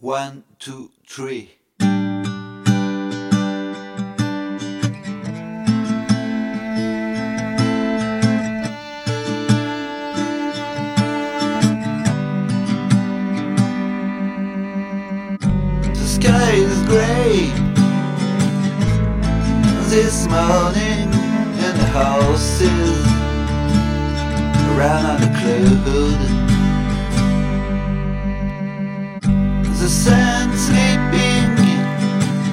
One, two, three. The sky is gray this morning, and the houses around on the cloud. The sun sleeping,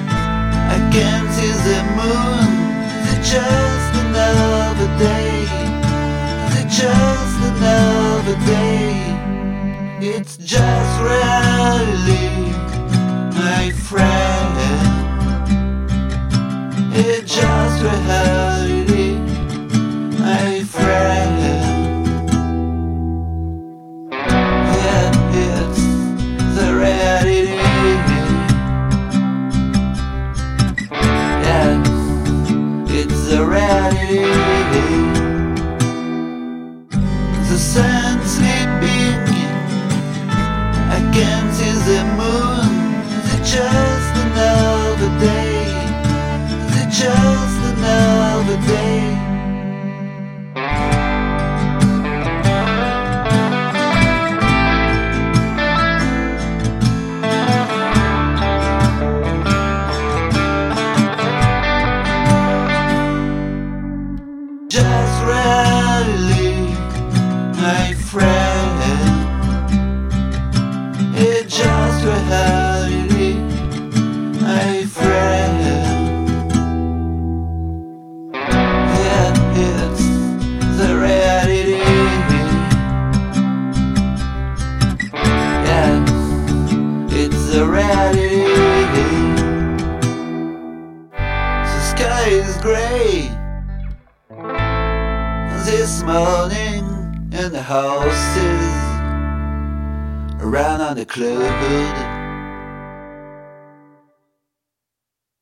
I can see the moon. It's just another day. It's just another day. It's just reality, my friend. The. The sun sleeping, I the moon. Just It's just reality, my friend. Yeah, it's the reality. Yeah, it's the reality. The sky is gray this morning in the houses around on the cloud.